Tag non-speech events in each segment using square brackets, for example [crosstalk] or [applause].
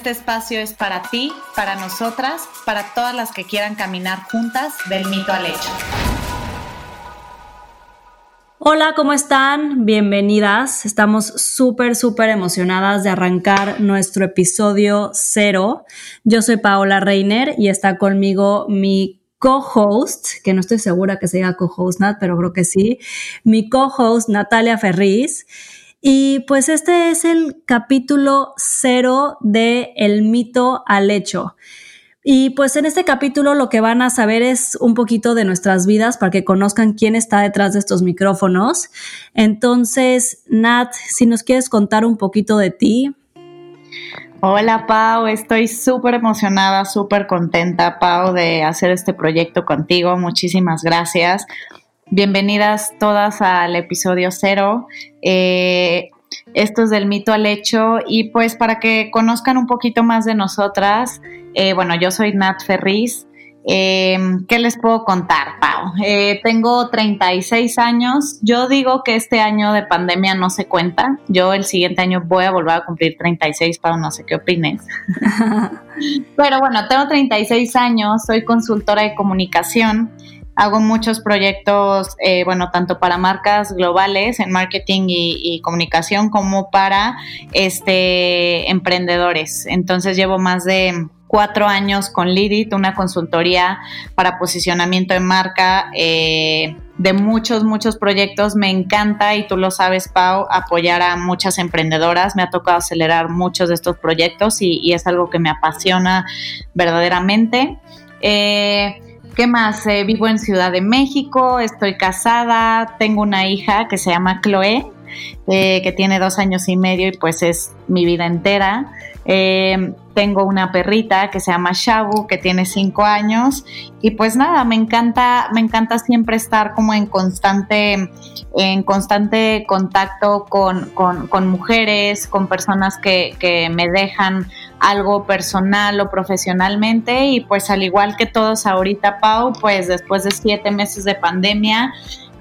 Este espacio es para ti, para nosotras, para todas las que quieran caminar juntas del mito al hecho. Hola, ¿cómo están? Bienvenidas. Estamos súper, súper emocionadas de arrancar nuestro episodio cero. Yo soy Paola Reiner y está conmigo mi co-host, que no estoy segura que se diga co-host, Nat, pero creo que sí, mi co-host Natalia Ferriz. Y pues este es el capítulo cero de El mito al hecho. Y pues en este capítulo lo que van a saber es un poquito de nuestras vidas para que conozcan quién está detrás de estos micrófonos. Entonces, Nat, si nos quieres contar un poquito de ti. Hola Pau, estoy súper emocionada, súper contenta, Pau, de hacer este proyecto contigo. Muchísimas gracias. Bienvenidas todas al episodio cero. Eh, esto es del mito al hecho y pues para que conozcan un poquito más de nosotras, eh, bueno, yo soy Nat Ferriz. Eh, ¿Qué les puedo contar, Pau? tengo 36 años. Yo digo que este año de pandemia no se cuenta. Yo el siguiente año voy a volver a cumplir 36, Pau, no sé qué opines. [laughs] Pero bueno, tengo 36 años, soy consultora de comunicación hago muchos proyectos, eh, bueno, tanto para marcas globales en marketing y, comunicación como para este, emprendedores. Entonces llevo más de cuatro años con Lidit, una consultoría para posicionamiento de marca eh, de muchos, muchos proyectos. Me encanta, y tú lo sabes, Pau, apoyar a muchas emprendedoras. Me ha tocado acelerar muchos de estos proyectos y, y es algo que me apasiona verdaderamente. Eh, ¿Qué más? Eh, vivo en Ciudad de México, estoy casada, tengo una hija que se llama Chloe, eh, que tiene dos años y medio y pues es mi vida entera. Eh, tengo una perrita que se llama Shabu, que tiene cinco años. Y pues nada, me encanta, me encanta siempre estar como en constante, en constante contacto con, mujeres, con personas que, que, me dejan algo personal o profesionalmente. Y pues al igual que todos ahorita, Pau, pues después de siete meses de pandemia,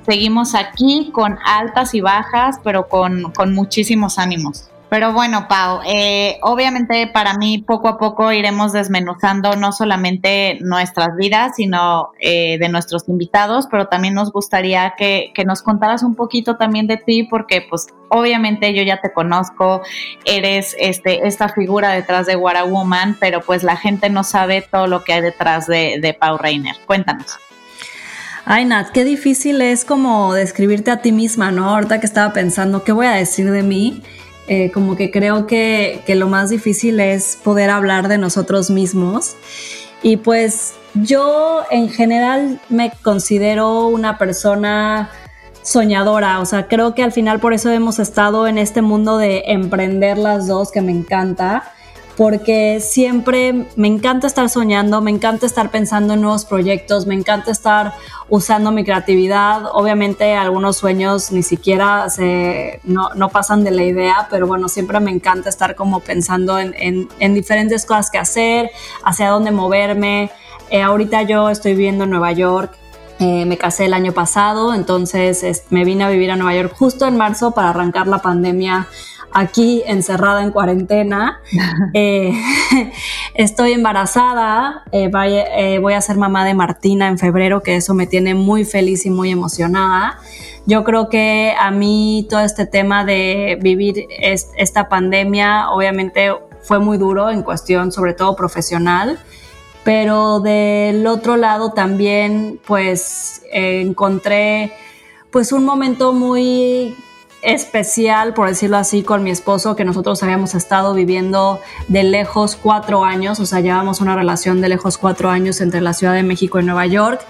seguimos aquí con altas y bajas, pero con, con muchísimos ánimos. Pero bueno, Pau, eh, obviamente para mí poco a poco iremos desmenuzando no solamente nuestras vidas, sino eh, de nuestros invitados, pero también nos gustaría que, que, nos contaras un poquito también de ti, porque pues obviamente yo ya te conozco, eres este, esta figura detrás de What a Woman, pero pues la gente no sabe todo lo que hay detrás de, de Pau Reiner. Cuéntanos. Ay, Nat, qué difícil es como describirte a ti misma, ¿no? Ahorita que estaba pensando, ¿qué voy a decir de mí? Eh, como que creo que, que, lo más difícil es poder hablar de nosotros mismos. Y pues yo en general me considero una persona soñadora, o sea, creo que al final por eso hemos estado en este mundo de emprender las dos, que me encanta porque siempre me encanta estar soñando, me encanta estar pensando en nuevos proyectos, me encanta estar usando mi creatividad. Obviamente algunos sueños ni siquiera se, no, no, pasan de la idea, pero bueno, siempre me encanta estar como pensando en, en, en diferentes cosas que hacer, hacia dónde moverme. Eh, ahorita yo estoy viviendo en Nueva York. Eh, me casé el año pasado, entonces me vine a vivir a Nueva York justo en marzo para arrancar la pandemia aquí encerrada en cuarentena. [laughs] Eh, [laughs] estoy embarazada, eh, eh, voy a ser mamá de Martina en febrero, que eso me tiene muy feliz y muy emocionada. Yo creo que a mí todo este tema de vivir esta pandemia obviamente fue muy duro en cuestión sobre todo profesional, pero del otro lado también pues encontré pues un momento muy especial, por decirlo así, con mi esposo, que nosotros habíamos estado viviendo de lejos cuatro años, o sea, llevamos una relación de lejos cuatro años entre la Ciudad de México y Nueva York.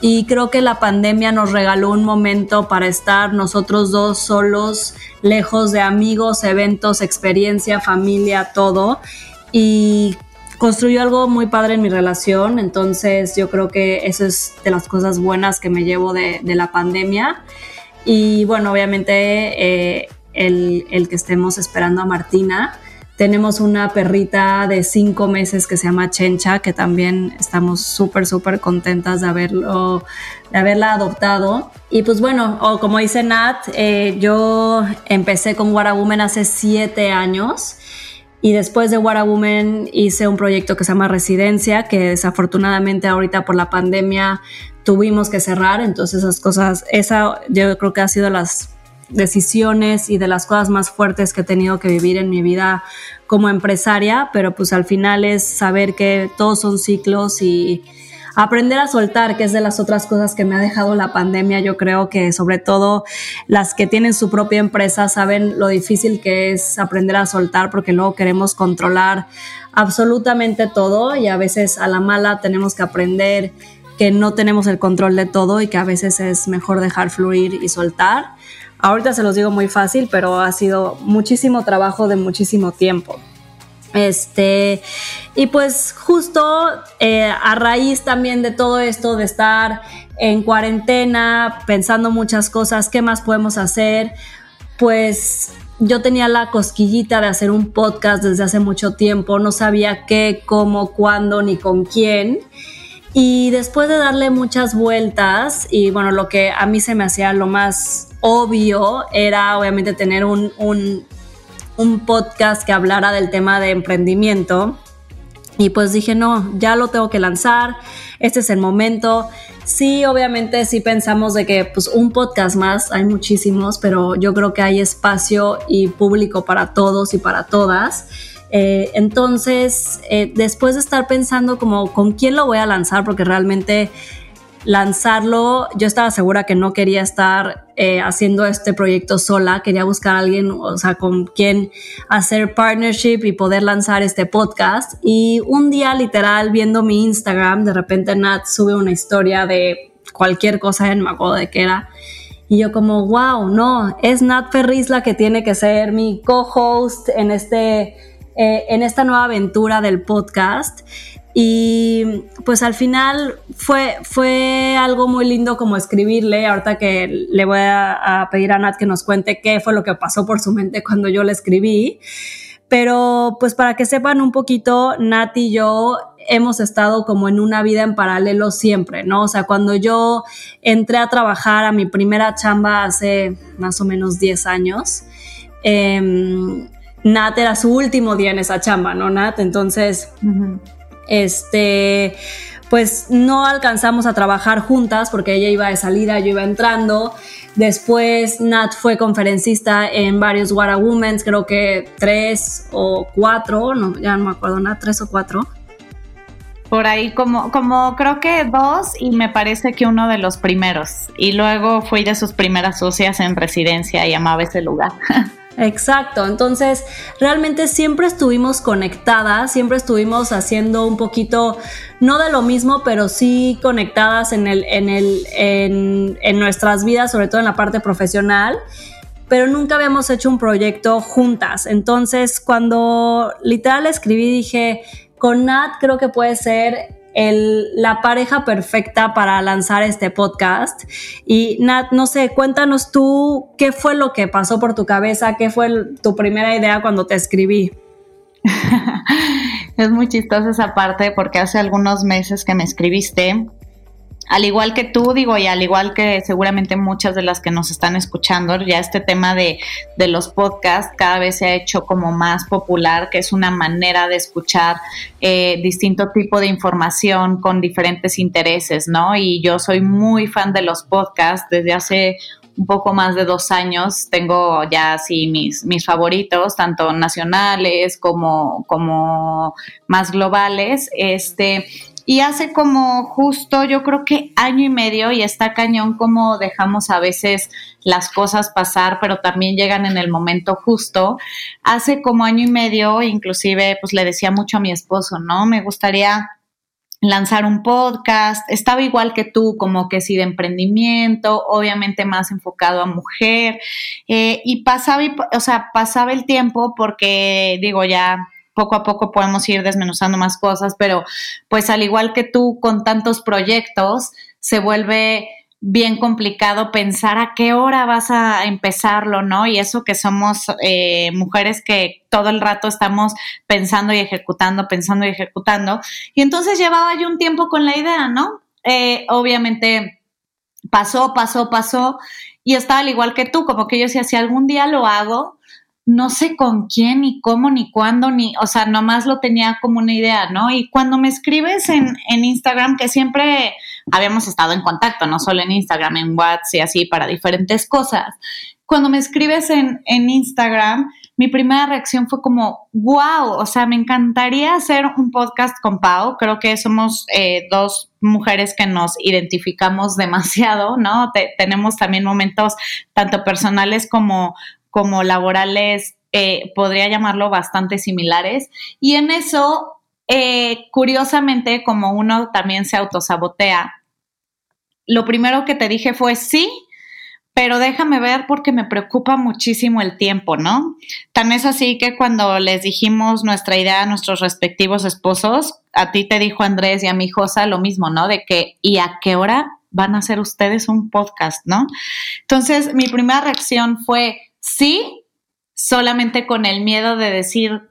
Y creo que la pandemia nos regaló un momento para estar nosotros dos solos, lejos de amigos, eventos, experiencia, familia, todo. y construyó algo muy padre en mi relación, entonces yo creo que eso es de las cosas buenas que me llevo de, la pandemia. Y bueno, obviamente eh, el, el, que estemos esperando a Martina. Tenemos una perrita de cinco meses que se llama Chencha, que también estamos súper, súper contentas de, haberlo, de haberla adoptado. Y pues bueno, o como dice Nat, eh, yo empecé con Woman hace siete años y después de What a Woman hice un proyecto que se llama Residencia, que desafortunadamente ahorita por la pandemia tuvimos que cerrar. Entonces esas cosas, esa yo creo que ha sido las decisiones y de las cosas más fuertes que he tenido que vivir en mi vida como empresaria, pero pues al final es saber que todos son ciclos y aprender a soltar, que es de las otras cosas que me ha dejado la pandemia. Yo creo que sobre todo las que tienen su propia empresa saben lo difícil que es aprender a soltar porque luego queremos controlar absolutamente todo y a veces a la mala tenemos que aprender que no tenemos el control de todo y que a veces es mejor dejar fluir y soltar. Ahorita se los digo muy fácil, pero ha sido muchísimo trabajo de muchísimo tiempo. Este, y pues justo eh, a raíz también de todo esto, de estar en cuarentena, pensando muchas cosas, ¿qué más podemos hacer? Pues yo tenía la cosquillita de hacer un podcast desde hace mucho tiempo, no sabía qué, cómo, cuándo, ni con quién. Y después de darle muchas vueltas, y bueno, lo que a mí se me hacía lo más obvio era obviamente tener un, un un podcast que hablara del tema de emprendimiento. Y pues dije, no, ya lo tengo que lanzar, este es el momento. Sí, obviamente sí pensamos de que pues un podcast más, hay muchísimos, pero yo creo que hay espacio y público para todos y para todas. Eh, entonces, eh, después de estar pensando como con quién lo voy a lanzar, porque realmente lanzarlo, yo estaba segura que no quería estar eh, haciendo este proyecto sola, quería buscar a alguien, o sea, con quien hacer partnership y poder lanzar este podcast. Y un día, literal, viendo mi Instagram, de repente Nat sube una historia de cualquier cosa, no me acuerdo de qué era. Y yo como, wow, no, es Nat Ferris la que tiene que ser mi co-host en, este, eh, en esta nueva aventura del podcast. Y pues al final fue, fue algo muy lindo como escribirle, ahorita que le voy a, pedir a Nat que nos cuente qué fue lo que pasó por su mente cuando yo le escribí. Pero pues para que sepan un poquito, Nat y yo hemos estado como en una vida en paralelo siempre, ¿no? O sea, cuando yo entré a trabajar a mi primera chamba hace más o menos 10 años, em, Nat era su último día en esa chamba, ¿no, Nat? Entonces este, pues no alcanzamos a trabajar juntas porque ella iba de salida, yo iba entrando. Después Nat fue conferencista en varios Wara Women's, creo que tres o cuatro, no, ya no me acuerdo, Nat, tres o cuatro. Por ahí como, como creo que dos y me parece que uno de los primeros. Y luego fui de sus primeras socias en residencia y amaba ese lugar. [laughs] Exacto, entonces realmente siempre estuvimos conectadas, siempre estuvimos haciendo un poquito, no de lo mismo, pero sí conectadas en, el, en, el, en, nuestras vidas, sobre todo en la parte profesional, pero nunca habíamos hecho un proyecto juntas. Entonces cuando literal escribí dije, con Nat creo que puede ser la pareja perfecta para lanzar este podcast. Y Nat, no sé, cuéntanos tú qué fue lo que pasó por tu cabeza, qué fue tu primera idea cuando te escribí. [laughs] es muy chistosa esa parte porque hace algunos meses que me escribiste al igual que tú, digo, y al igual que seguramente muchas de las que nos están escuchando, ya este tema de, los podcasts cada vez se ha hecho como más popular, que es una manera de escuchar eh, distinto tipo de información con diferentes intereses, ¿no? Y yo soy muy fan de los podcasts desde hace un poco más de dos años tengo ya así mis, mis favoritos, tanto nacionales como, como más globales. Este, y hace como justo, yo creo que año y medio, y está cañón como dejamos a veces las cosas pasar, pero también llegan en el momento justo. Hace como año y medio, inclusive, pues le decía mucho a mi esposo, ¿no? Me gustaría lanzar un podcast, estaba igual que tú, como que sí de emprendimiento, obviamente más enfocado a mujer, eh, y pasaba, o sea, pasaba el tiempo porque, digo, ya poco a poco podemos ir desmenuzando más cosas, pero pues al igual que tú con tantos proyectos, se vuelve bien complicado pensar a qué hora vas a empezarlo, ¿no? Y eso que somos eh, mujeres que todo el rato estamos pensando y ejecutando, pensando y ejecutando. Y entonces llevaba yo un tiempo con la idea, ¿no? Eh, obviamente pasó, pasó, pasó. Y estaba al igual que tú, como que yo decía, si algún día lo hago, no sé con quién, ni cómo, ni cuándo, ni, o sea, nomás lo tenía como una idea, ¿no? Y cuando me escribes en, en Instagram, que siempre habíamos estado en contacto, no solo en Instagram, en WhatsApp y así, para diferentes cosas. Cuando me escribes en, en Instagram, mi primera reacción fue como, wow, o sea, me encantaría hacer un podcast con Pau. Creo que somos eh, dos mujeres que nos identificamos [laughs] demasiado, ¿no? tenemos también momentos tanto personales como como laborales, eh, podría llamarlo bastante similares. Y en eso, eh, curiosamente, como uno también se autosabotea, lo primero que te dije fue sí, pero déjame ver porque me preocupa muchísimo el tiempo, ¿no? Tan es así que cuando les dijimos nuestra idea a nuestros respectivos esposos, a ti te dijo Andrés y a mi Josa lo mismo, ¿no? De que, ¿y a qué hora van a hacer ustedes un podcast, ¿no? Entonces, mi primera reacción fue, Sí, solamente con el miedo de decir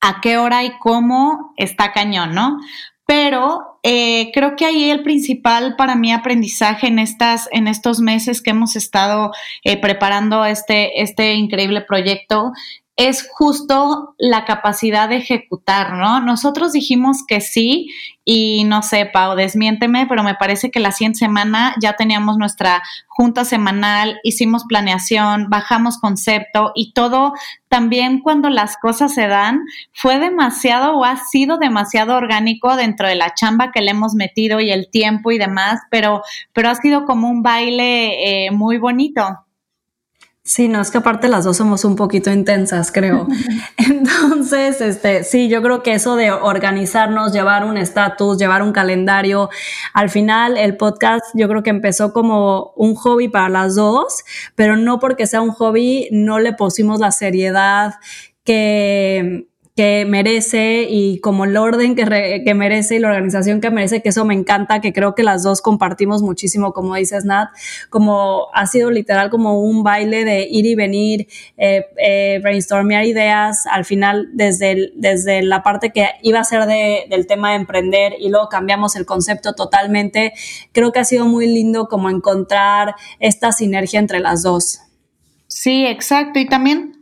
a qué hora y cómo está cañón, ¿no? Pero eh, creo que ahí el principal para mi aprendizaje en, estas, en estos meses que hemos estado eh, preparando este, este increíble proyecto es justo la capacidad de ejecutar, ¿no? Nosotros dijimos que sí y no sé, Pau, desmiénteme, pero me parece que la siguiente semana ya teníamos nuestra junta semanal, hicimos planeación, bajamos concepto y todo también cuando las cosas se dan fue demasiado o ha sido demasiado orgánico dentro de la chamba que le hemos metido y el tiempo y demás, pero, pero ha sido como un baile eh, muy bonito. Sí, no, es que aparte las dos somos un poquito intensas, creo. [laughs] Entonces, este, sí, yo creo que eso de organizarnos, llevar un estatus, llevar un calendario, al final el podcast yo creo que empezó como un hobby para las dos, pero no porque sea un hobby, no le pusimos la seriedad que, que merece y como el orden que, merece y la organización que merece, que eso me encanta, que creo que las dos compartimos muchísimo, como dices Nat, como ha sido literal como un baile de ir y venir, eh, eh, brainstormear ideas, al final desde, desde la parte que iba a ser de, del tema de emprender y luego cambiamos el concepto totalmente, creo que ha sido muy lindo como encontrar esta sinergia entre las dos. Sí, exacto. Y también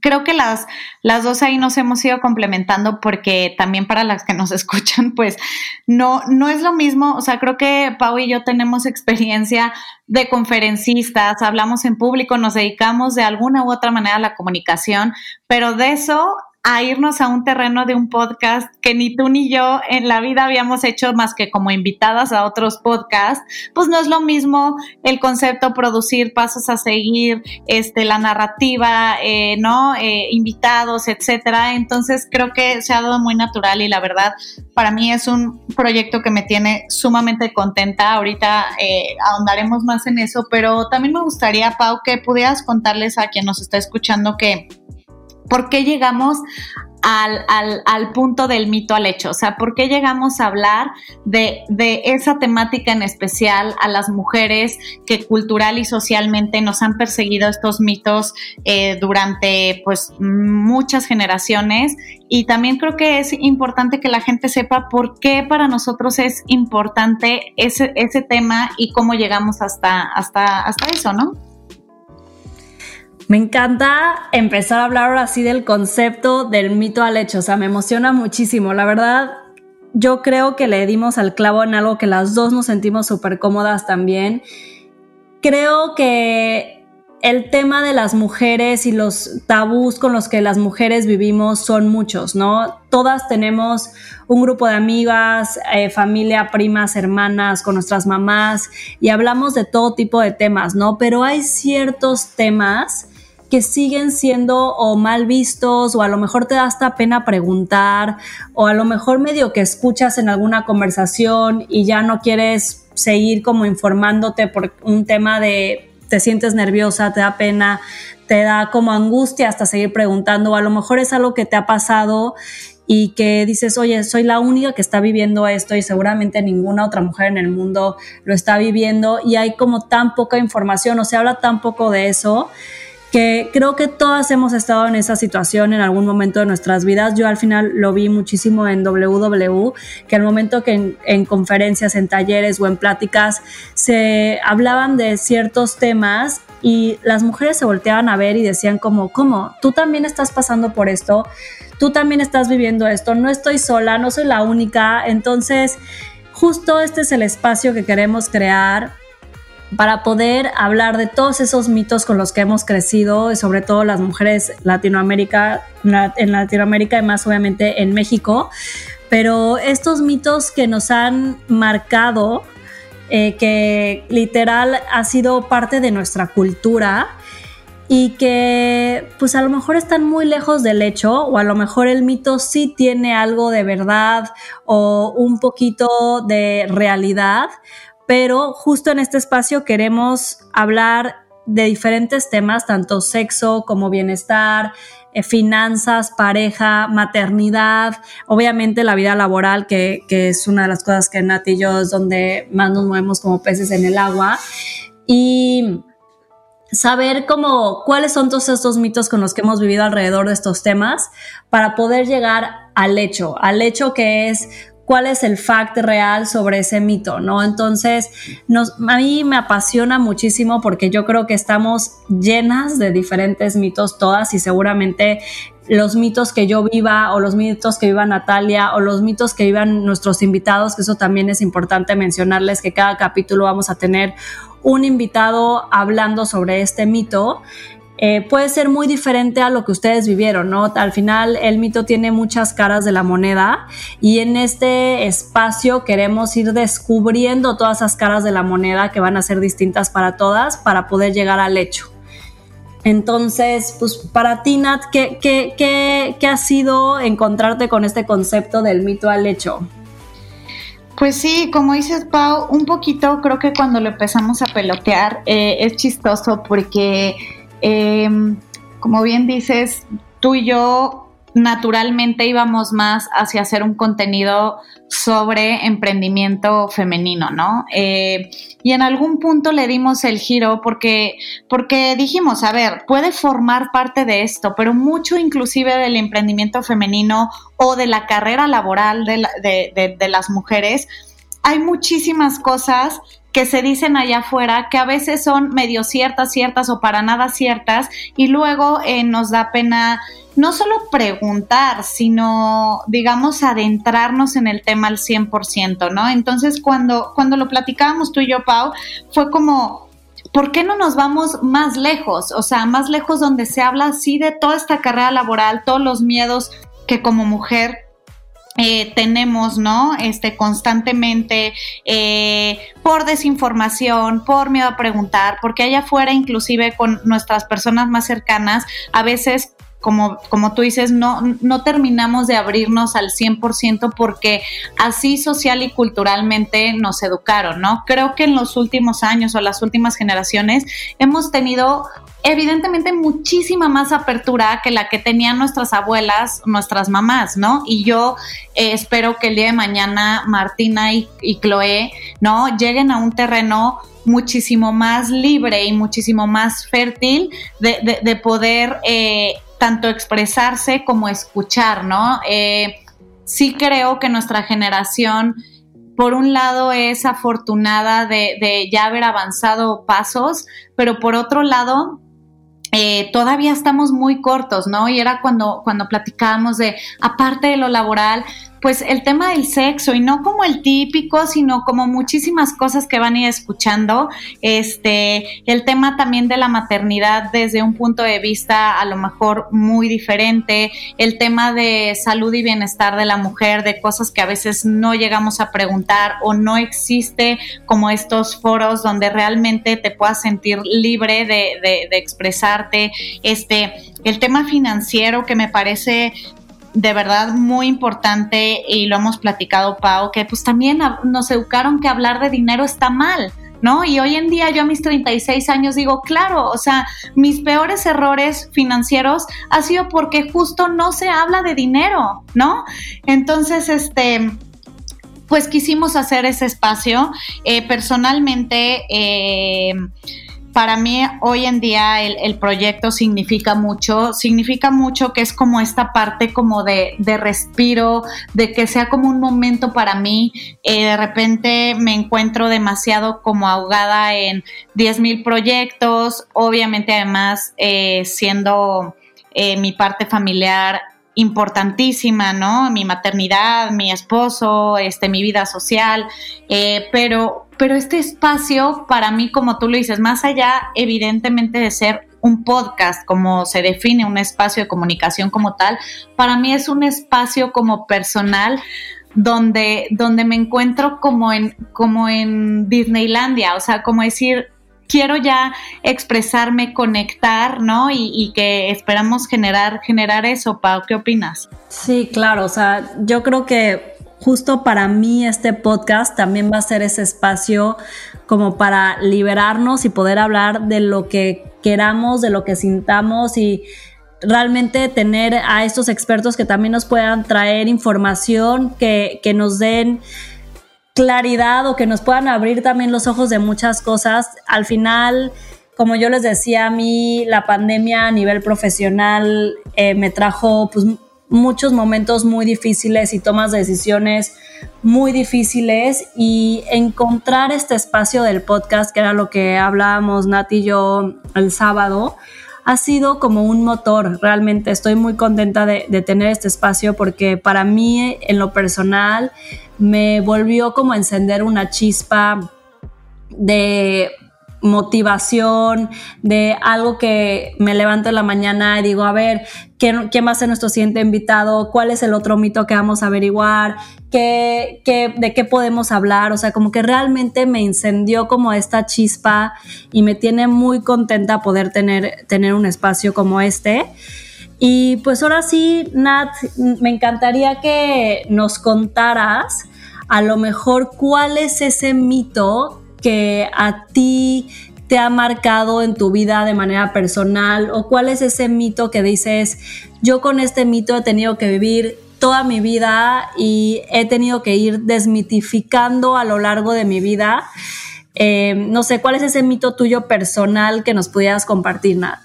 creo que las, las dos ahí nos hemos ido complementando porque también para las que nos [laughs] escuchan, pues no, no es lo mismo. O sea, creo que Pau y yo tenemos experiencia de conferencistas, hablamos en público, nos dedicamos de alguna u otra manera a la comunicación, pero de eso a irnos a un terreno de un podcast que ni tú ni yo en la vida habíamos hecho más que como invitadas a otros podcasts, pues no es lo mismo el concepto producir pasos a seguir, este, la narrativa, eh, ¿no? Eh, invitados, etcétera. Entonces creo que se ha dado muy natural y la verdad para mí es un proyecto que me tiene sumamente contenta. Ahorita eh, ahondaremos más en eso, pero también me gustaría, Pau, que pudieras contarles a quien nos está escuchando que ¿Por qué llegamos al, al, punto del mito al hecho? O sea, ¿por qué llegamos a hablar de, de, esa temática en especial a las mujeres que cultural y socialmente nos han perseguido estos mitos eh, durante pues muchas generaciones? Y también creo que es importante que la gente sepa por qué para nosotros es importante ese, ese tema y cómo llegamos hasta, hasta, hasta eso, ¿no? Me encanta empezar a hablar ahora sí del concepto del mito al hecho, o sea, me emociona muchísimo. La verdad, yo creo que le dimos al clavo en algo que las dos nos sentimos súper cómodas también. Creo que el tema de las mujeres y los tabús con los que las mujeres vivimos son muchos, ¿no? Todas tenemos un grupo de amigas, eh, familia, primas, hermanas, con nuestras mamás y hablamos de todo tipo de temas, ¿no? Pero hay ciertos temas que siguen siendo o mal vistos o a lo mejor te da hasta pena preguntar o a lo mejor medio que escuchas en alguna conversación y ya no quieres seguir como informándote por un tema de te sientes nerviosa, te da pena, te da como angustia hasta seguir preguntando, o a lo mejor es algo que te ha pasado y que dices, oye, soy la única que está viviendo esto y seguramente ninguna otra mujer en el mundo lo está viviendo y hay como tan poca información o se habla tan poco de eso que creo que todas hemos estado en esa situación en algún momento de nuestras vidas. Yo al final lo vi muchísimo en WW, que al momento que en, en, conferencias, en talleres o en pláticas se hablaban de ciertos temas y las mujeres se volteaban a ver y decían como, ¿cómo? ¿Tú también estás pasando por esto? ¿Tú también estás viviendo esto? No estoy sola, no soy la única. Entonces, justo este es el espacio que queremos crear para poder hablar de todos esos mitos con los que hemos crecido y sobre todo las mujeres Latinoamérica, en Latinoamérica y más obviamente en México, pero estos mitos que nos han marcado, eh, que literal ha sido parte de nuestra cultura y que pues a lo mejor están muy lejos del hecho o a lo mejor el mito sí tiene algo de verdad o un poquito de realidad, pero justo en este espacio queremos hablar de diferentes temas, tanto sexo como bienestar, eh, finanzas, pareja, maternidad, obviamente la vida laboral, que, que, es una de las cosas que Nati y yo es donde más nos movemos como peces en el agua. Y saber cómo, cuáles son todos estos mitos con los que hemos vivido alrededor de estos temas para poder llegar al hecho, al hecho que es cuál es el fact real sobre ese mito, ¿no? Entonces, nos, a mí me apasiona muchísimo porque yo creo que estamos llenas de diferentes mitos todas y seguramente los mitos que yo viva o los mitos que viva Natalia o los mitos que vivan nuestros invitados, que eso también es importante mencionarles que cada capítulo vamos a tener un invitado hablando sobre este mito. Eh, puede ser muy diferente a lo que ustedes vivieron, ¿no? Al final el mito tiene muchas caras de la moneda y en este espacio queremos ir descubriendo todas esas caras de la moneda que van a ser distintas para todas para poder llegar al hecho. Entonces, pues para ti, Nat, ¿qué, qué, qué, qué ha sido encontrarte con este concepto del mito al hecho? Pues sí, como dices, Pau, un poquito creo que cuando lo empezamos a pelotear eh, es chistoso porque Em, como bien dices, tú y yo naturalmente íbamos más hacia hacer un contenido sobre emprendimiento femenino, ¿no? Eh, y en algún punto le dimos el giro porque, porque dijimos, a ver, puede formar parte de esto, pero mucho inclusive del emprendimiento femenino o de la carrera laboral de, de las mujeres, hay muchísimas cosas que se dicen allá afuera que a veces son medio ciertas, ciertas o para nada ciertas y luego eh, nos da pena no solo preguntar, sino, digamos, adentrarnos en el tema al 100%, ¿no? Entonces, cuando, cuando lo platicábamos tú y yo, Pau, fue como, ¿por qué no nos vamos más lejos? O sea, más lejos donde se habla así de toda esta carrera laboral, todos los miedos que como mujer eh, tenemos, ¿no? Este, constantemente eh, por desinformación, por miedo a preguntar, porque allá afuera, inclusive con nuestras personas más cercanas, a veces como, como, tú dices, no, no terminamos de abrirnos al 100% porque así social y culturalmente nos educaron, ¿no? Creo que en los últimos años o las últimas generaciones hemos tenido evidentemente muchísima más apertura que la que tenían nuestras abuelas, nuestras mamás, ¿no? Y yo eh, espero que el día de mañana Martina y, Chloe, ¿no? Lleguen a un terreno muchísimo más libre y muchísimo más fértil de, poder eh, tanto expresarse como escuchar, ¿no? Eh, sí creo que nuestra generación por un lado es afortunada de, ya haber avanzado pasos, pero por otro lado eh, todavía estamos muy cortos, ¿no? Y era cuando, cuando platicábamos de, aparte de lo laboral, pues el tema del sexo y no como el típico, sino como muchísimas cosas que van a ir escuchando. Este, el tema también de la maternidad desde un punto de vista a lo mejor muy diferente, el tema de salud y bienestar de la mujer, de cosas que a veces no llegamos a preguntar o no existe como estos foros donde realmente te puedas sentir libre de, de, de expresarte. Este, el tema financiero que me parece de verdad muy importante y lo hemos platicado, Pau, que pues también nos educaron que hablar de dinero está mal. ¿no? Y hoy en día yo a mis 36 años digo, claro, o sea, mis peores errores financieros ha sido porque justo no se habla de dinero, ¿no? Entonces, este pues quisimos hacer ese espacio. Eh, personalmente, eh, para mí hoy en día el, proyecto significa mucho, significa mucho que es como esta parte como de, respiro, de que sea como un momento para mí. Eh, de repente me encuentro demasiado como ahogada en 10 mil proyectos, obviamente además siendo mi parte familiar importantísima, ¿no? Mi maternidad, mi esposo, este, mi vida social, eh, pero, pero este espacio para mí, como tú lo dices, más allá evidentemente de ser un podcast, como se define un espacio de comunicación como tal, para mí es un espacio como personal donde, donde me encuentro como en, como en Disneylandia, o sea, como decir, quiero ya expresarme, conectar, ¿no? Y, que esperamos generar, generar eso. Pau, ¿qué opinas? Sí, claro, o sea, yo creo que justo para mí este podcast también va a ser ese espacio como para liberarnos y poder hablar de lo que queramos, de lo que sintamos y realmente tener a estos expertos que también nos puedan traer información, que, que nos den claridad o que nos puedan abrir también los ojos de muchas cosas. Al final, como yo les decía, a mí la pandemia a nivel profesional eh, me trajo pues, muchos momentos muy difíciles y tomas de decisiones muy difíciles y encontrar este espacio del podcast, que era lo que hablábamos Nat y yo el sábado, ha sido como un motor. Realmente estoy muy contenta de, tener este espacio porque para mí, en lo personal, me volvió como encender una chispa de motivación, de algo que me levanto en la mañana y digo, a ver, ¿quién, quién va a ser nuestro siguiente invitado? ¿Cuál es el otro mito que vamos a averiguar? ¿Qué, qué, de qué podemos hablar? O sea, como que realmente me incendió como esta chispa y me tiene muy contenta poder tener, tener un espacio como este. Y pues ahora sí, Nat, me encantaría que nos contaras a lo mejor cuál es ese mito que a ti te ha marcado en tu vida de manera personal o cuál es ese mito que dices, yo con este mito he tenido que vivir toda mi vida y he tenido que ir desmitificando a lo largo de mi vida. Eh, no sé, ¿cuál es ese mito tuyo personal que nos pudieras compartir, Nat?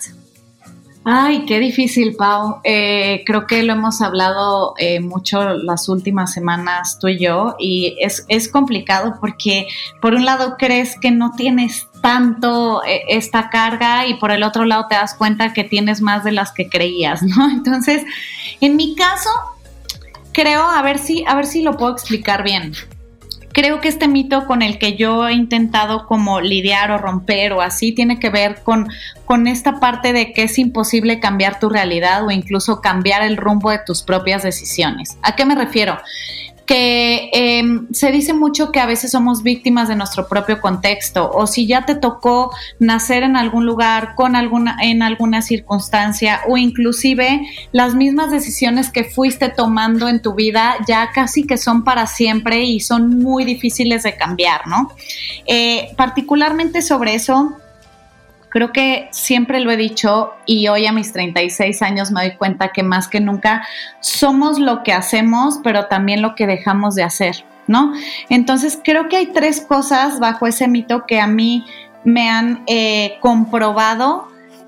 Ay, qué difícil, Pau. Eh, creo que lo hemos hablado eh, mucho las últimas semanas tú y yo y es, es, complicado porque por un lado crees que no tienes tanto eh, esta carga y por el otro lado te das cuenta que tienes más de las que creías, [laughs] ¿no? Entonces, en mi caso, creo, a ver si, a ver si lo puedo explicar bien creo que este mito con el que yo he intentado como lidiar o romper o así tiene que ver con, con esta parte de que es imposible cambiar tu realidad o incluso cambiar el rumbo de tus propias decisiones. ¿A qué me refiero? Que em, se dice mucho que a veces somos víctimas de nuestro propio contexto o si ya te tocó nacer en algún lugar con alguna en alguna circunstancia o inclusive las mismas decisiones que fuiste tomando en tu vida ya casi que son para siempre y son muy difíciles de cambiar, ¿no? Eh, particularmente sobre eso Creo que siempre lo he dicho y hoy a mis 36 años me doy cuenta que más que nunca somos lo que hacemos, pero también lo que dejamos de hacer, ¿no? Entonces creo que hay tres cosas bajo ese mito que a mí me han eh, comprobado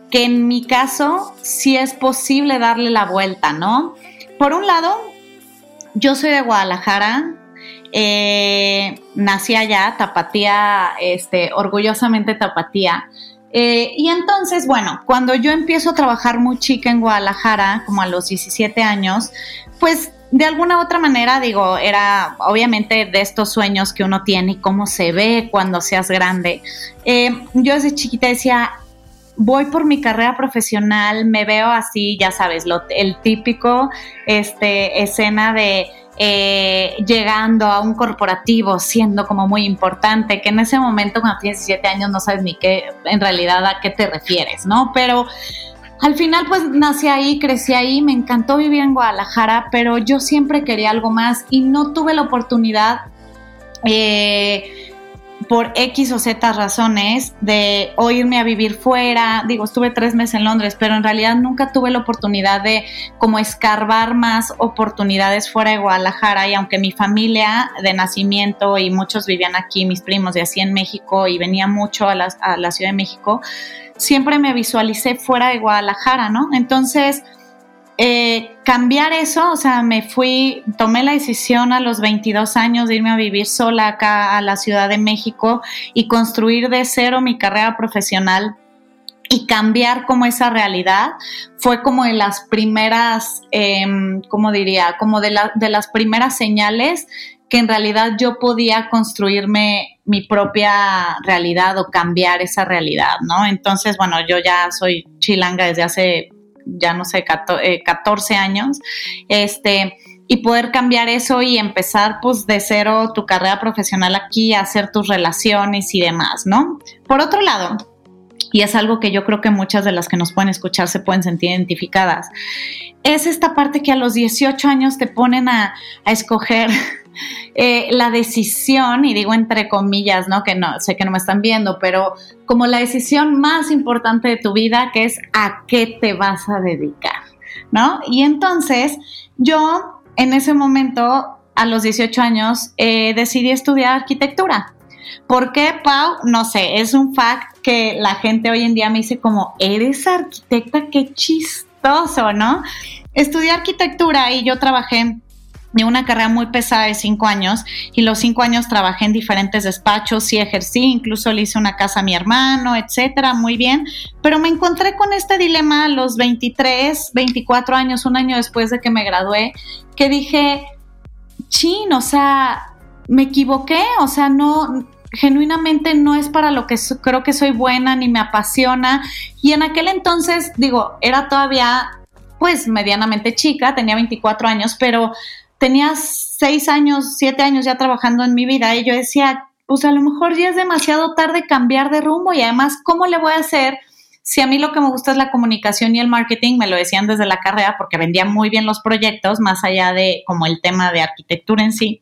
que en mi caso sí es posible darle la vuelta, ¿no? Por un lado, yo soy de Guadalajara, eh, nací allá, tapatía, este, orgullosamente tapatía. Eh, y entonces, bueno, cuando yo empiezo a trabajar muy chica en Guadalajara, como a los 17 años, pues de alguna otra manera, digo, era obviamente de estos sueños que uno tiene y cómo se ve cuando seas grande. Eh, yo desde chiquita decía, voy por mi carrera profesional, me veo así, ya sabes, lo, el típico este, escena de eh, llegando a un corporativo, siendo como muy importante, que en ese momento cuando tienes 17 años no sabes ni qué, en realidad a qué te refieres, ¿no? Pero al final pues nací ahí, crecí ahí, me encantó vivir en Guadalajara, pero yo siempre quería algo más y no tuve la oportunidad. Eh, por X o Z razones de o irme a vivir fuera. Digo, estuve tres meses en Londres, pero en realidad nunca tuve la oportunidad de como escarbar más oportunidades fuera de Guadalajara. Y aunque mi familia de nacimiento y muchos vivían aquí, mis primos y así en México y venía mucho a la, a la Ciudad de México, siempre me visualicé fuera de Guadalajara, ¿no? Entonces, eh, cambiar eso, o sea, me fui, tomé la decisión a los 22 años de irme a vivir sola acá a la Ciudad de México y construir de cero mi carrera profesional y cambiar como esa realidad fue como de las primeras, eh, ¿cómo diría? Como de, de las primeras señales que en realidad yo podía construirme mi propia realidad o cambiar esa realidad, ¿no? Entonces, bueno, yo ya soy chilanga desde hace ya no sé, 14 eh, años, este, y poder cambiar eso y empezar pues de cero tu carrera profesional aquí, hacer tus relaciones y demás, ¿no? Por otro lado, y es algo que yo creo que muchas de las que nos pueden escuchar se pueden sentir identificadas, es esta parte que a los 18 años te ponen a, a escoger [laughs] eh, la decisión, y digo entre comillas, ¿no? Que no, sé que no me están viendo, pero como la decisión más importante de tu vida, que es a qué te vas a dedicar, ¿no? Y entonces yo en ese momento, a los 18 años, eh, decidí estudiar arquitectura. ¿Por qué, Pau? No sé, es un fact que la gente hoy en día me dice como, eres arquitecta, qué chistoso, ¿no? Estudié arquitectura y yo trabajé de una carrera muy pesada de cinco años y los cinco años trabajé en diferentes despachos y ejercí, incluso le hice una casa a mi hermano, etcétera, muy bien, pero me encontré con este dilema a los 23, 24 años, un año después de que me gradué, que dije, chin, o sea, me equivoqué, o sea, no, genuinamente no es para lo que creo que soy buena ni me apasiona. Y en aquel entonces, digo, era todavía pues medianamente chica, tenía 24 años, pero tenía seis años, siete años ya trabajando en mi vida y yo decía, pues a lo mejor ya es demasiado tarde cambiar de rumbo y además, ¿cómo le voy a hacer? Si a mí lo que me gusta es la comunicación y el marketing, me lo decían desde la carrera porque vendía muy bien los proyectos, más allá de como el tema de arquitectura en sí.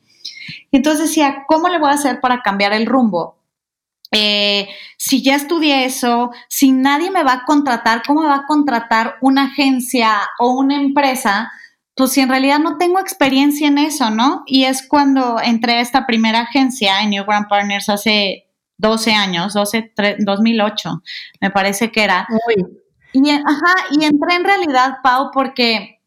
Entonces decía, ¿cómo le voy a hacer para cambiar el rumbo? Eh, si ya estudié eso, si nadie me va a contratar, ¿cómo va a contratar una agencia o una empresa pues si en realidad no tengo experiencia en eso, ¿no? Y es cuando entré a esta primera agencia en New Grand Partners hace 12 años, 12, 2008, me parece que era. Y, ajá, y entré en realidad, Pau, porque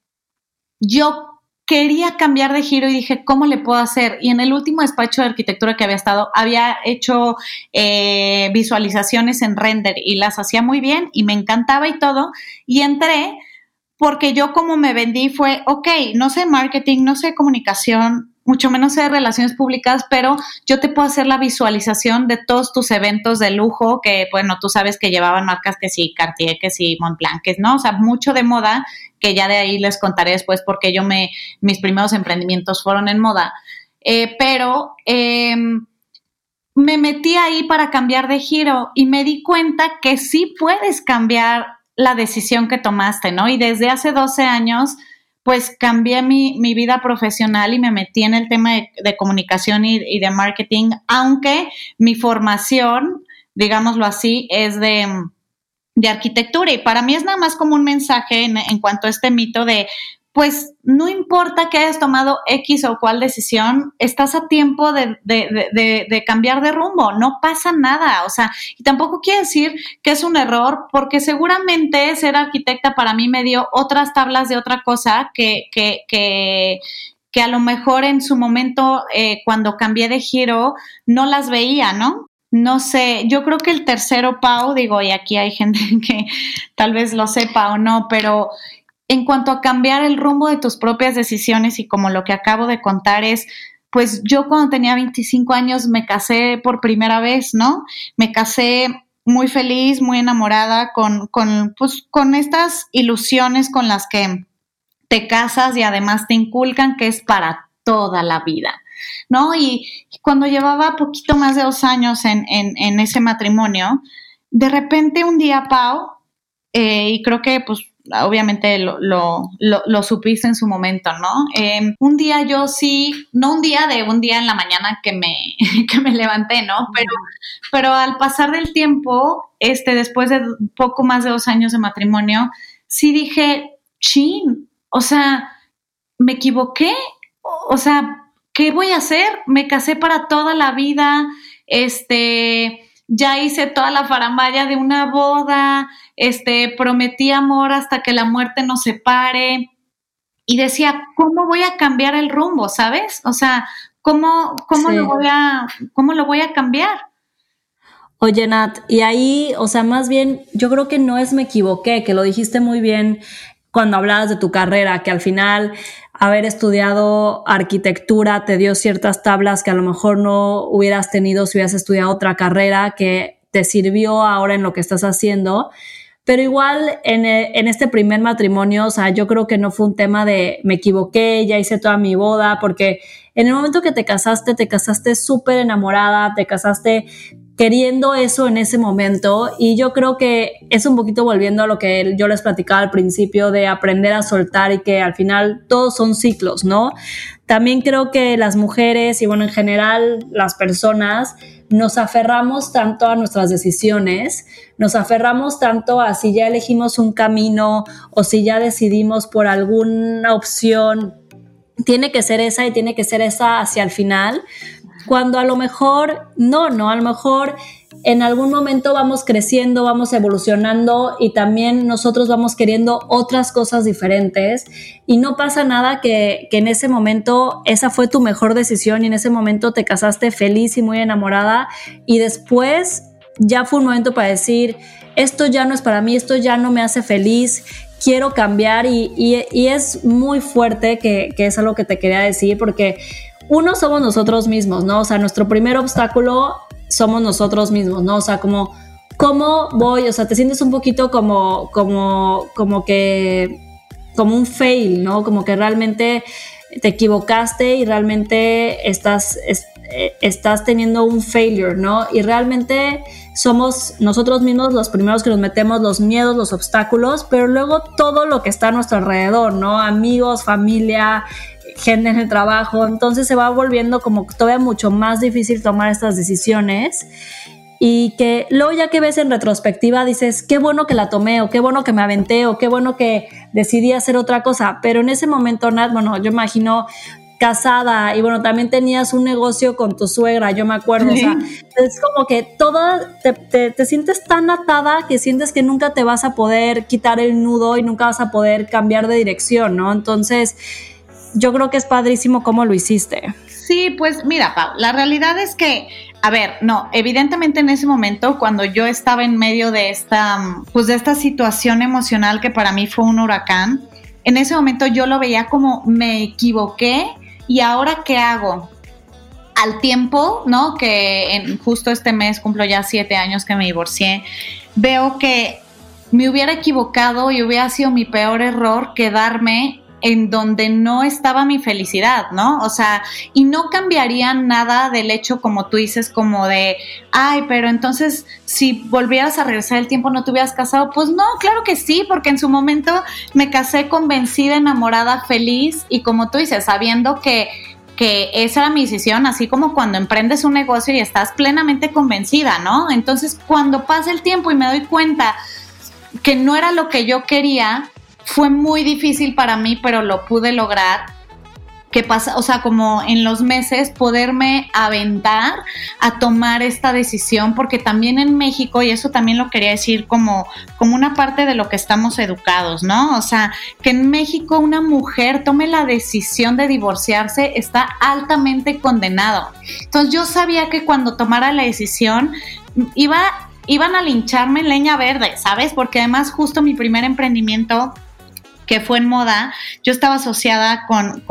yo quería cambiar de giro y dije, ¿cómo le puedo hacer? Y en el último despacho de arquitectura que había estado, había hecho eh, visualizaciones en render y las hacía muy bien y me encantaba y todo. Y entré porque yo como me vendí fue, ok, no sé marketing, no sé comunicación, mucho menos sé relaciones públicas, pero yo te puedo hacer la visualización de todos tus eventos de lujo que, bueno, tú sabes que llevaban marcas que sí, Cartier, que sí, Montblanc, que no, o sea, mucho de moda, que ya de ahí les contaré después porque yo me, mis primeros emprendimientos fueron en moda. Eh, pero em, me metí ahí para cambiar de giro y me di cuenta que sí puedes cambiar la decisión que tomaste, ¿no? Y desde hace 12 años, pues cambié mi, vida profesional y me metí en el tema de, comunicación y, de marketing, aunque mi formación, digámoslo así, es de, de arquitectura. Y para mí es nada más como un mensaje en, en cuanto a este mito de, pues no importa que hayas tomado X o cual decisión, estás a tiempo de, cambiar de rumbo, no pasa nada, o sea, y tampoco quiere decir que es un error, porque seguramente ser arquitecta para mí me dio otras tablas de otra cosa que, que, que, que a lo mejor en su momento, eh, cuando cambié de giro, no las veía, ¿no? No sé, yo creo que el tercero, Pau, digo, y aquí hay gente [laughs] que tal vez lo sepa o no, pero en cuanto a cambiar el rumbo de tus propias decisiones y como lo que acabo de contar es, pues yo cuando tenía 25 años me casé por primera vez, ¿no? Me casé muy feliz, muy enamorada con, con, pues, con estas ilusiones con las que te casas y además te inculcan que es para toda la vida. ¿No? Y cuando llevaba poquito más de dos años en, en, ese matrimonio, de repente un día, Pau, eh, y creo que pues obviamente lo, lo, supiste en su momento, ¿no? Em, un día yo sí, no un día de un día en la mañana que me, [laughs] que me levanté, ¿no? Pero, pero al pasar del tiempo, este, después de poco más de dos años de matrimonio, sí dije, chin, o sea, me equivoqué, o sea, ¿qué voy a hacer? Me casé para toda la vida, este, ya hice toda la faramaya de una boda, este, prometí amor hasta que la muerte nos separe. Y decía, ¿cómo voy a cambiar el rumbo? ¿Sabes? O sea, ¿cómo, cómo, lo, voy a, cómo lo voy a cambiar? Oye, Nat, y ahí, o sea, más bien, yo creo que no es me equivoqué, que lo dijiste muy bien cuando hablabas de tu carrera, que al final haber estudiado arquitectura te dio ciertas tablas que a lo mejor no hubieras tenido si hubieras estudiado otra carrera que te sirvió ahora en lo que estás haciendo. Pero igual en, en, este primer matrimonio, o sea, yo creo que no fue un tema de me equivoqué, ya hice toda mi boda, porque en el momento que te casaste, te casaste súper enamorada, te casaste queriendo eso en ese momento y yo creo que es un poquito volviendo a lo que yo les platicaba al principio de aprender a soltar y que al final todos son ciclos, ¿no? También creo que las mujeres y bueno, en general las personas nos aferramos tanto a nuestras decisiones, nos aferramos tanto a si ya elegimos un camino o si ya decidimos por alguna opción, tiene que ser esa y tiene que ser esa hacia el final, cuando a lo mejor no, no, a lo mejor en algún momento vamos creciendo, vamos evolucionando y también nosotros vamos queriendo otras cosas diferentes y no pasa nada que, que, en ese momento esa fue tu mejor decisión y en ese momento te casaste feliz y muy enamorada y después ya fue un momento para decir, esto ya no es para mí, esto ya no me hace feliz, quiero cambiar y, y, es muy fuerte que, que es algo que te quería decir porque uno somos nosotros mismos, ¿no? O sea, nuestro primer obstáculo somos nosotros mismos, ¿no? O sea, como, ¿cómo voy? O sea, te sientes un poquito como, como, como que, como un fail, ¿no? Como que realmente te equivocaste y realmente estás, eh, estás teniendo un failure, ¿no? Y realmente somos nosotros mismos los primeros que nos metemos los miedos, los obstáculos, pero luego todo lo que está a nuestro alrededor, ¿no? Amigos, familia, gente en el trabajo, entonces se va volviendo como todavía mucho más difícil tomar estas decisiones. Y que luego ya que ves en retrospectiva dices, qué bueno que la tomé o qué bueno que me aventé o qué bueno que decidí hacer otra cosa, pero en ese momento, Nat, bueno, yo imagino casada y bueno, también tenías un negocio con tu suegra, yo me acuerdo, o sea, es como que toda, te, te, sientes tan atada que sientes que nunca te vas a poder quitar el nudo y nunca vas a poder cambiar de dirección, ¿no? Entonces, yo creo que es padrísimo cómo lo hiciste. Sí, pues mira, Pau, la realidad es que, a ver, no, evidentemente en ese momento, cuando yo estaba en medio de esta, pues de esta situación emocional que para mí fue un huracán, en ese momento yo lo veía como me equivoqué y ahora qué hago. Al tiempo, ¿no? Que en justo este mes cumplo ya siete años que me divorcié, veo que me hubiera equivocado y hubiera sido mi peor error quedarme en donde no estaba mi felicidad, ¿no? O sea, y no cambiaría nada del hecho, como tú dices, como de, ay, pero entonces si volvieras a regresar el tiempo no te hubieras casado, pues no, claro que sí, porque en su momento me casé convencida, enamorada, feliz y como tú dices, sabiendo que que esa era mi decisión, así como cuando emprendes un negocio y estás plenamente convencida, ¿no? Entonces, cuando pasa el tiempo y me doy cuenta que no era lo que yo quería, fue muy difícil para mí, pero lo pude lograr. Que pasa, o sea, como en los meses poderme aventar a tomar esta decisión, porque también en México, y eso también lo quería decir como, como una parte de lo que estamos educados, ¿no? O sea, que en México una mujer tome la decisión de divorciarse está altamente condenado. Entonces yo sabía que cuando tomara la decisión iba, iban a lincharme en leña verde, ¿sabes? Porque además justo mi primer emprendimiento que fue en moda, yo estaba asociada con,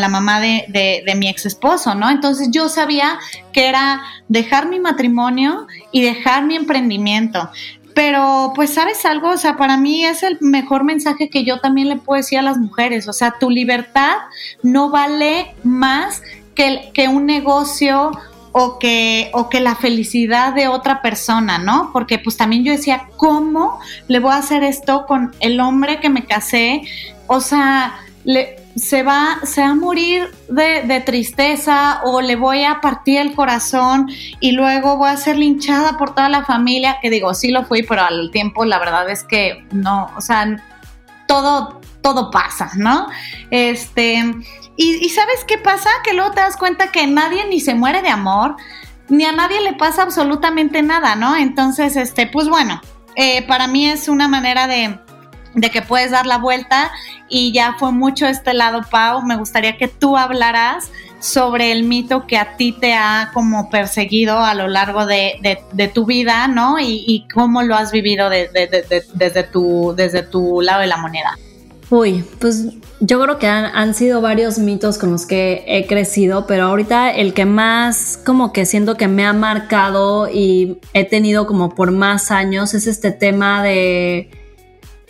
la mamá de, de, mi ex esposo, ¿no? Entonces yo sabía que era dejar mi matrimonio y dejar mi emprendimiento. Pero pues sabes algo, o sea, para mí es el mejor mensaje que yo también le puedo decir a las mujeres, o sea, tu libertad no vale más que, que un negocio o que, o que la felicidad de otra persona, ¿no? Porque pues también yo decía, ¿cómo le voy a hacer esto con el hombre que me casé? O sea, se va, se va a morir de, de, tristeza o le voy a partir el corazón y luego voy a ser linchada por toda la familia, que digo, sí lo fui, pero al tiempo la verdad es que no, o sea, todo, todo pasa, ¿no? Este, y, ¿sabes qué pasa? Que luego te das cuenta que nadie ni se muere de amor, ni a nadie le pasa absolutamente nada, ¿no? Entonces, este, pues bueno, eh, para mí es una manera de, de que puedes dar la vuelta y ya fue mucho este lado, Pau. Me gustaría que tú hablaras sobre el mito que a ti te ha como perseguido a lo largo de, de, tu vida, ¿no? Y, cómo lo has vivido desde, tu, desde tu lado de la moneda. Uy, pues yo creo que han, sido varios mitos con los que he crecido, pero ahorita el que más como que siento que me ha marcado y he tenido como por más años es este tema de,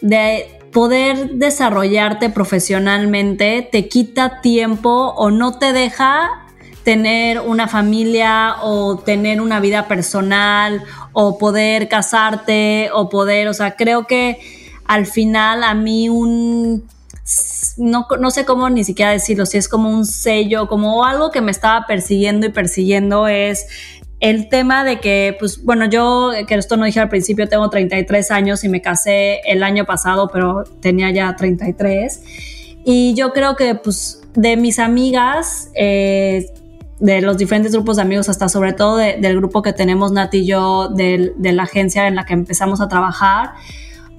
de poder desarrollarte profesionalmente, te quita tiempo o no te deja tener una familia o tener una vida personal o poder casarte o poder, o sea, creo que al final a mí un, no, no, sé cómo ni siquiera decirlo, si es como un sello, como algo que me estaba persiguiendo y persiguiendo es el tema de que, pues bueno, yo, que esto no dije al principio, tengo 33 años y me casé el año pasado, pero tenía ya 33. Y yo creo que, pues, de mis amigas, eh, de los diferentes grupos de amigos, hasta sobre todo del grupo que tenemos Nati y yo, de la agencia en la que empezamos a trabajar,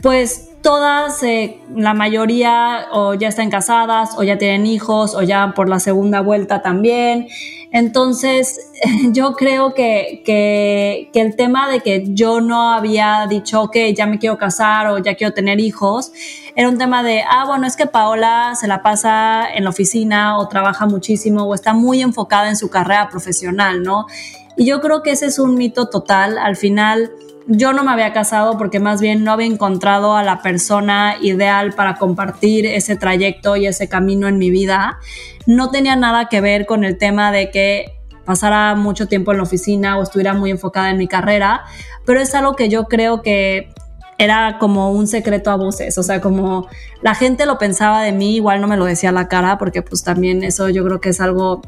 pues todas, eh, la mayoría o ya están casadas o ya tienen hijos o ya por la segunda vuelta también. Entonces, [laughs] yo creo que, que, que, el tema de que yo no había dicho, ok, ya me quiero casar o ya quiero tener hijos, era un tema de, ah, bueno, es que Paola se la pasa en la oficina o trabaja muchísimo o está muy enfocada en su carrera profesional, ¿no? Y yo creo que ese es un mito total. Al final, yo no me había casado porque más bien no había encontrado a la persona ideal para compartir ese trayecto y ese camino en mi vida. No tenía nada que ver con el tema de que pasara mucho tiempo en la oficina o estuviera muy enfocada en mi carrera, pero es algo que yo creo que era como un secreto a voces, o sea, como la gente lo pensaba de mí, igual no me lo decía la cara, porque pues también eso yo creo que es algo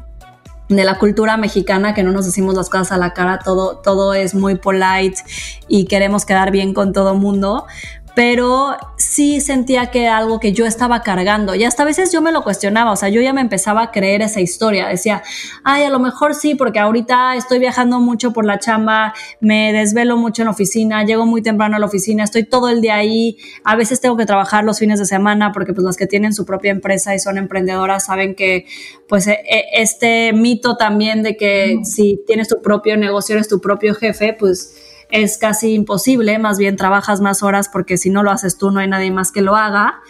de la cultura mexicana que no nos decimos las cosas a la cara, todo, todo es muy polite y queremos quedar bien con todo mundo, pero sí sentía que era algo que yo estaba cargando. Y hasta a veces yo me lo cuestionaba, o sea, yo ya me empezaba a creer esa historia, decía, ay, a lo mejor sí, porque ahorita estoy viajando mucho por la chamba, me desvelo mucho en la oficina, llego muy temprano a la oficina, estoy todo el día ahí, a veces tengo que trabajar los fines de semana porque pues las que tienen su propia empresa y son emprendedoras saben que pues e, e, este mito también de que si tienes tu propio negocio, eres tu propio jefe, pues es casi imposible, más bien trabajas más horas porque si no lo haces tú no hay nadie más que lo haga.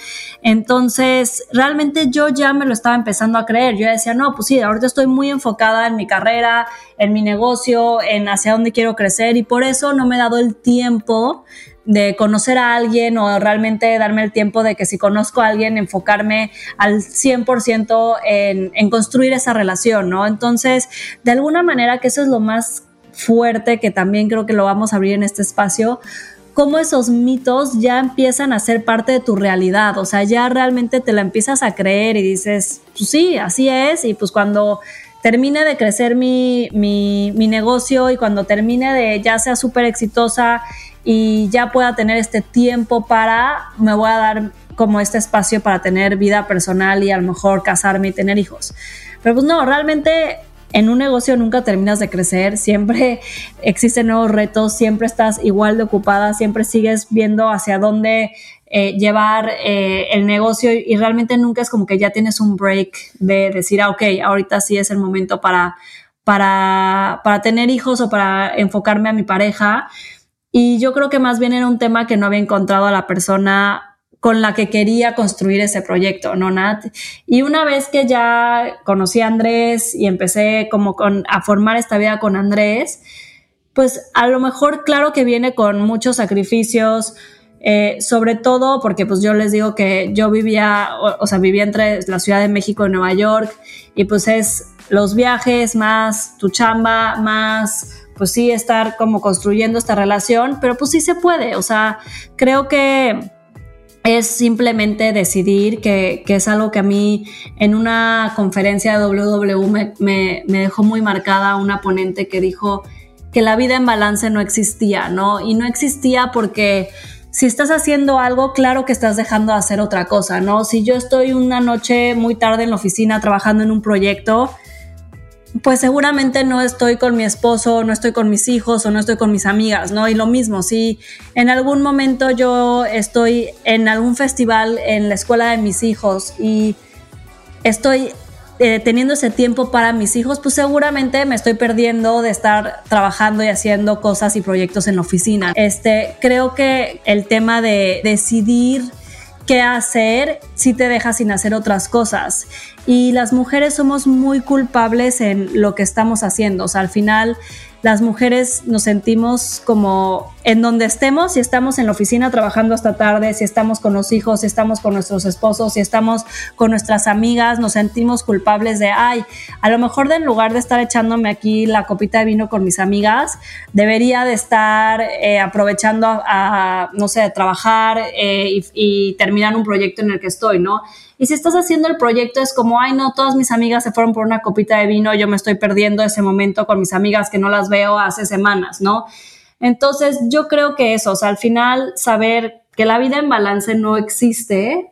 Entonces, realmente yo ya me lo estaba empezando a creer. Yo decía, no, pues sí, ahorita estoy muy enfocada en mi carrera, en mi negocio, en hacia dónde quiero crecer y por eso no me he dado el tiempo de conocer a alguien o realmente darme el tiempo de que si conozco a alguien, enfocarme al 100% en, en construir esa relación, ¿no? Entonces, de alguna manera que eso es lo más fuerte que también creo que lo vamos a abrir en este espacio, cómo esos mitos ya empiezan a ser parte de tu realidad, o sea, ya realmente te la empiezas a creer y dices, pues sí, así es, y pues cuando termine de crecer mi, mi, mi negocio y cuando termine de ya sea súper exitosa y ya pueda tener este tiempo para, me voy a dar como este espacio para tener vida personal y a lo mejor casarme y tener hijos. Pero pues no, realmente en un negocio nunca terminas de crecer, siempre [laughs] existen nuevos retos, siempre estás igual de ocupada, siempre sigues viendo hacia dónde eh, llevar eh, el negocio y realmente nunca es como que ya tienes un break de decir, ah, ok, ahorita sí es el momento para, para, para tener hijos o para enfocarme a mi pareja. Y yo creo que más bien era un tema que no había encontrado a la persona con la que quería construir ese proyecto, ¿no, Nat? Y una vez que ya conocí a Andrés y empecé como a formar esta vida con Andrés, pues a lo mejor claro que viene con muchos sacrificios, eh, sobre todo porque pues yo les digo que yo vivía, o, sea, vivía entre la Ciudad de México y Nueva York y pues es los viajes, más tu chamba, más pues sí estar como construyendo esta relación, pero pues sí se puede, o sea, creo que es simplemente decidir que, es algo que a mí en una conferencia de WW me, me, dejó muy marcada una ponente que dijo que la vida en balance no existía, ¿no? Y no existía porque si estás haciendo algo, claro que estás dejando de hacer otra cosa, ¿no? Si yo estoy una noche muy tarde en la oficina trabajando en un proyecto, pues seguramente no estoy con mi esposo, no estoy con mis hijos o no estoy con mis amigas, ¿no? Y lo mismo, si en algún momento yo estoy en algún festival en la escuela de mis hijos y estoy eh, teniendo ese tiempo para mis hijos, pues seguramente me estoy perdiendo de estar trabajando y haciendo cosas y proyectos en la oficina. Este, creo que el tema de decidir qué hacer si te deja sin hacer otras cosas. Y las mujeres somos muy culpables en lo que estamos haciendo. O sea, al final las mujeres nos sentimos como en donde estemos, si estamos en la oficina trabajando hasta tarde, si estamos con los hijos, si estamos con nuestros esposos, si estamos con nuestras amigas, nos sentimos culpables de, ay, a lo mejor en lugar de estar echándome aquí la copita de vino con mis amigas, debería de estar eh, aprovechando a, no sé, trabajar eh, y, y terminar un proyecto en el que estoy, ¿no? Y si estás haciendo el proyecto es como, ay, no, todas mis amigas se fueron por una copita de vino, yo me estoy perdiendo ese momento con mis amigas que no las veo hace semanas, ¿no? Entonces, yo creo que eso, o sea, al final saber que la vida en balance no existe,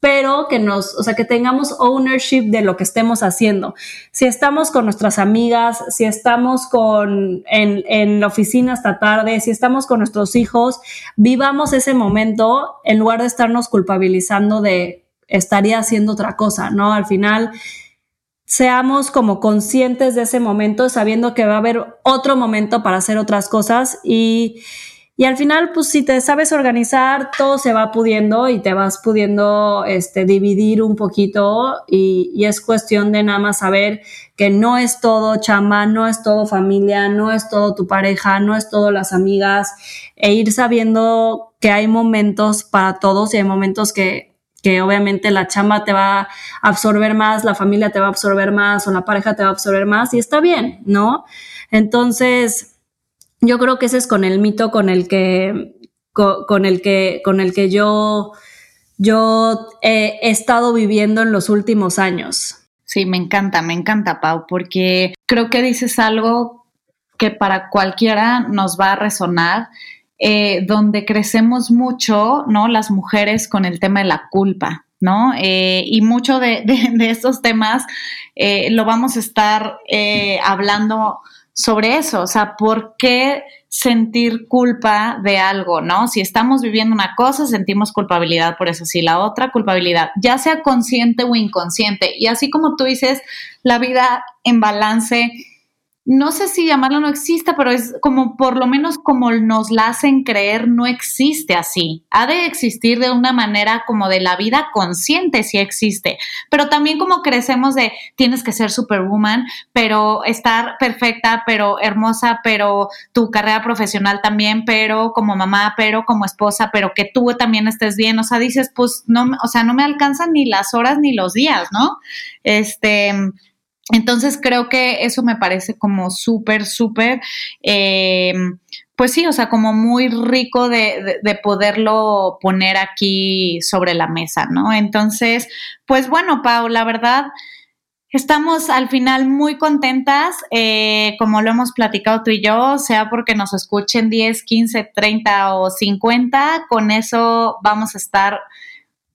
pero que nos, o sea, que tengamos ownership de lo que estemos haciendo. Si estamos con nuestras amigas, si estamos con, en, en la oficina hasta tarde, si estamos con nuestros hijos, vivamos ese momento en lugar de estarnos culpabilizando de estaría haciendo otra cosa, ¿no? Al final, seamos como conscientes de ese momento, sabiendo que va a haber otro momento para hacer otras cosas y, y al final, pues si te sabes organizar, todo se va pudiendo y te vas pudiendo este, dividir un poquito y, y, es cuestión de nada más saber que no es todo chamba, no es todo familia, no es todo tu pareja, no es todo las amigas e ir sabiendo que hay momentos para todos y hay momentos que que obviamente la chamba te va a absorber más, la familia te va a absorber más o la pareja te va a absorber más y está bien, ¿no? Entonces, yo creo que ese es con el mito con el que, con, el que, con el que yo, yo he, estado viviendo en los últimos años. Sí, me encanta, me encanta, Pau, porque creo que dices algo que para cualquiera nos va a resonar eh, donde crecemos mucho, ¿no? Las mujeres con el tema de la culpa, ¿no? Eh, y mucho de, estos temas eh, lo vamos a estar hablando sobre eso, o sea, ¿por qué sentir culpa de algo, ¿no? Si estamos viviendo una cosa, sentimos culpabilidad por eso, si la otra, culpabilidad, ya sea consciente o inconsciente. Y así como tú dices, la vida en balance no sé si llamarlo no exista, pero es como por lo menos como nos la hacen creer, no existe así. Ha de existir de una manera como de la vida consciente, si existe, pero también como crecemos de tienes que ser superwoman, pero estar perfecta, pero hermosa, pero tu carrera profesional también, pero como mamá, pero como esposa, pero que tú también estés bien. O sea, dices, pues no, o sea, no me alcanzan ni las horas ni los días, ¿no? Este entonces creo que eso me parece como súper, súper, eh, pues sí, o sea, como muy rico de, de, poderlo poner aquí sobre la mesa, ¿no? Entonces, pues bueno, Pau, la verdad, estamos al final muy contentas, eh, como lo hemos platicado tú y yo, sea porque nos escuchen 10, 15, 30 o 50, con eso vamos a estar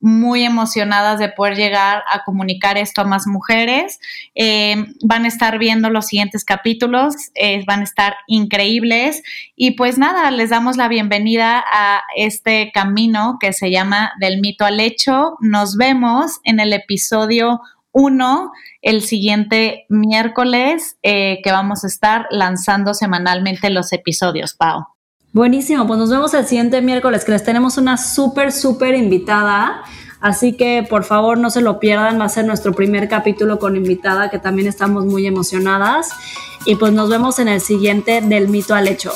muy emocionadas de poder llegar a comunicar esto a más mujeres. Eh, van a estar viendo los siguientes capítulos, eh, van a estar increíbles y pues nada, les damos la bienvenida a este camino que se llama del mito al hecho. Nos vemos en el episodio 1 el siguiente miércoles eh, que vamos a estar lanzando semanalmente los episodios, Pau. Buenísimo, pues nos vemos el siguiente miércoles que les tenemos una súper, súper invitada. Así que por favor no se lo pierdan, va a ser nuestro primer capítulo con invitada que también estamos muy emocionadas. Y pues nos vemos en el siguiente del mito al hecho.